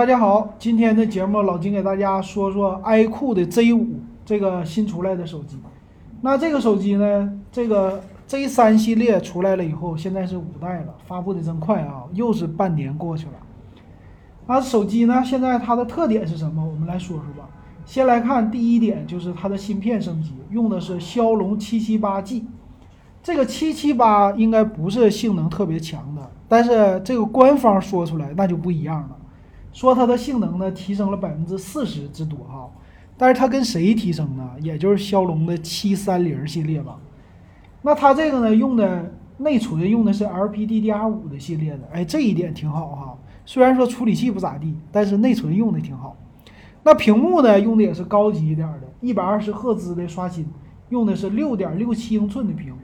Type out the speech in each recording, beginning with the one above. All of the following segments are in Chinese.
大家好，今天的节目老金给大家说说 iQOO 的 Z5 这个新出来的手机。那这个手机呢，这个 Z3 系列出来了以后，现在是五代了，发布的真快啊，又是半年过去了。那手机呢，现在它的特点是什么？我们来说说吧。先来看第一点，就是它的芯片升级，用的是骁龙七七八 G。这个七七八应该不是性能特别强的，但是这个官方说出来那就不一样了，说它的性能呢提升了百分之四十之多哈。但是它跟谁提升呢？也就是骁龙的七三零系列吧。那它这个呢用的内存用的是 LPDDR5 的系列的，哎，这一点挺好哈。虽然说处理器不咋地，但是内存用的挺好。那屏幕呢用的也是高级一点的，一百二十赫兹的刷新，用的是六点六七英寸的屏。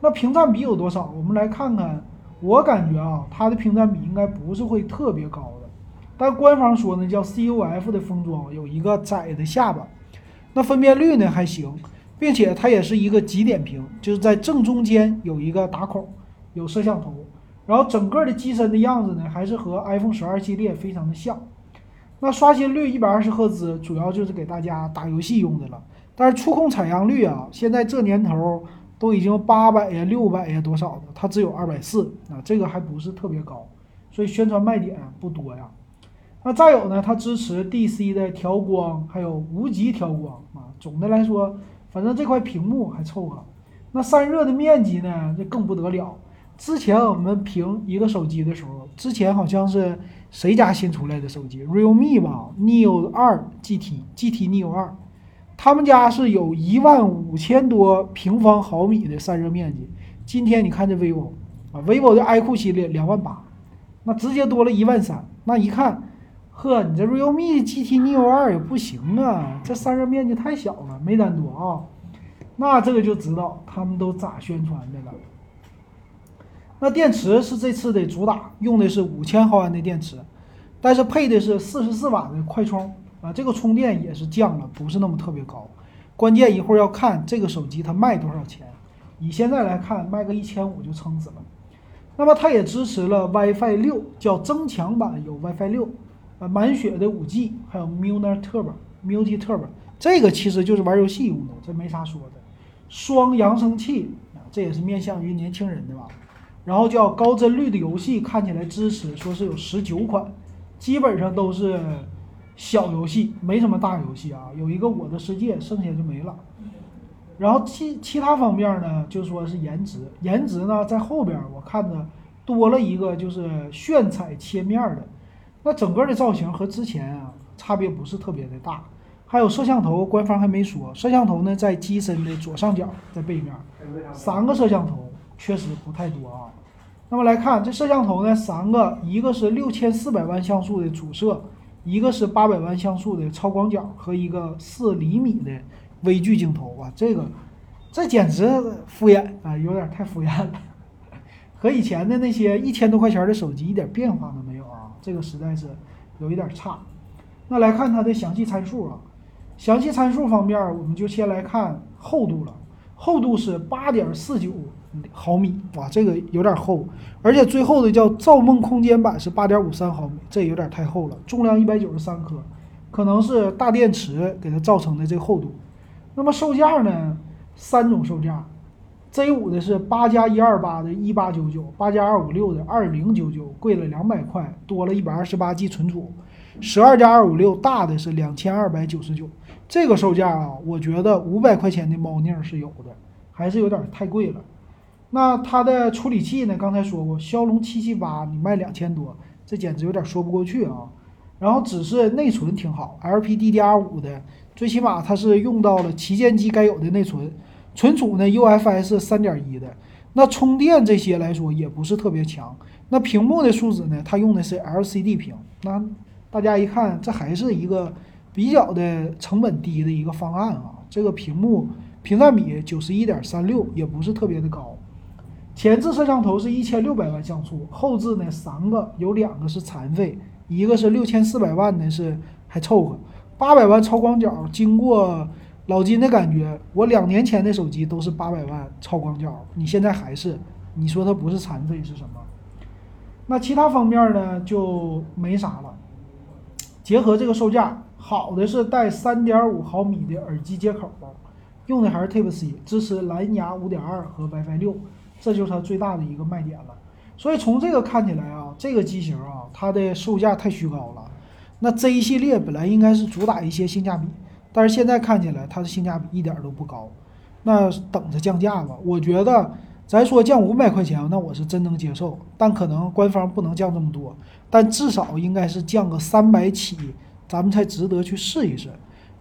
那屏占比有多少？我们来看看。我感觉啊，它的屏占比应该不是会特别高。但官方说呢，叫 CUF 的封装有一个窄的下巴。那分辨率呢还行，并且它也是一个极点屏，就是在正中间有一个打孔，有摄像头。然后整个的机身的样子呢，还是和 iPhone 十二系列非常的像。那刷新率一百二十赫兹，主要就是给大家打游戏用的了。但是触控采样率啊，现在这年头。都已经八百呀、六百呀多少的，它只有二百四啊，这个还不是特别高，所以宣传卖点不多呀。那再有呢，它支持 DC 的调光，还有无极调光啊。总的来说，反正这块屏幕还凑合。那散热的面积呢，这更不得了。之前我们评一个手机的时候，之前好像是谁家新出来的手机，realme 吧，neo 二 GT，GT neo 二。他们家是有一万五千多平方毫米的散热面积。今天你看这 vivo 啊，vivo 的 iQOO 系列两万八，那直接多了一万三。那一看，呵，你这 realme GT Neo 二也不行啊，这散热面积太小了，没咱多啊。那这个就知道他们都咋宣传的了。那电池是这次的主打，用的是五千毫安的电池，但是配的是四十四瓦的快充。啊，这个充电也是降了，不是那么特别高。关键一会儿要看这个手机它卖多少钱。以现在来看，卖个一千五就撑死了。那么它也支持了 WiFi 六，叫增强版，有 WiFi 六，啊，满血的五 G，还有 Multi Turbo，Multi Turbo，这个其实就是玩游戏用的，这没啥说的。双扬声器，这也是面向于年轻人的吧。然后叫高帧率的游戏，看起来支持，说是有十九款，基本上都是。小游戏没什么大游戏啊，有一个我的世界，剩下就没了。然后其其他方面呢，就说是颜值，颜值呢在后边我看着多了一个就是炫彩切面的，那整个的造型和之前啊差别不是特别的大。还有摄像头，官方还没说，摄像头呢在机身的左上角，在背面，三个摄像头确实不太多啊。那么来看这摄像头呢，三个，一个是六千四百万像素的主摄。一个是八百万像素的超广角和一个四厘米的微距镜头啊，这个这简直敷衍啊，有点太敷衍了，和以前的那些一千多块钱的手机一点变化都没有，这个实在是有一点差。那来看它的详细参数啊，详细参数方面，我们就先来看厚度了，厚度是八点四九。毫米哇，这个有点厚，而且最后的叫造梦空间版是八点五三毫米，这有点太厚了。重量一百九十三克，可能是大电池给它造成的这个厚度。那么售价呢？三种售价，Z 五的是八加一二八的一八九九，八加二五六的二零九九，贵了两百块，多了一百二十八 G 存储。十二加二五六大的是两千二百九十九，这个售价啊，我觉得五百块钱的猫腻是有的，还是有点太贵了。那它的处理器呢？刚才说过，骁龙七七八，你卖两千多，这简直有点说不过去啊。然后只是内存挺好，LPDDR5 的，最起码它是用到了旗舰机该有的内存。存储呢，UFS 三点一的。那充电这些来说也不是特别强。那屏幕的素质呢？它用的是 LCD 屏。那大家一看，这还是一个比较的成本低的一个方案啊。这个屏幕屏占比九十一点三六，也不是特别的高。前置摄像头是一千六百万像素，后置呢三个，有两个是残废，一个是六千四百万的，是还凑合。八百万超广角，经过老金的感觉，我两年前的手机都是八百万超广角，你现在还是？你说它不是残废是什么？那其他方面呢就没啥了。结合这个售价，好的是带三点五毫米的耳机接口，用的还是 Type C，支持蓝牙五点二和 WiFi 六，这就是它最大的一个卖点了。所以从这个看起来啊，这个机型啊，它的售价太虚高了。那 Z 系列本来应该是主打一些性价比，但是现在看起来它的性价比一点都不高。那等着降价吧，我觉得咱说降五百块钱，那我是真能接受，但可能官方不能降这么多，但至少应该是降个三百起，咱们才值得去试一试。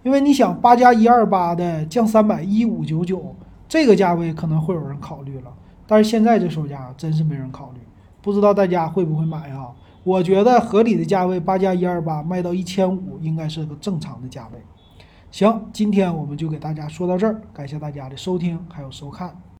因为你想八加一二八的降三百一五九九，这个价位可能会有人考虑了，但是现在这售价真是没人考虑，不知道大家会不会买啊？我觉得合理的价位八加一二八卖到一千五应该是个正常的价位。行，今天我们就给大家说到这儿，感谢大家的收听还有收看。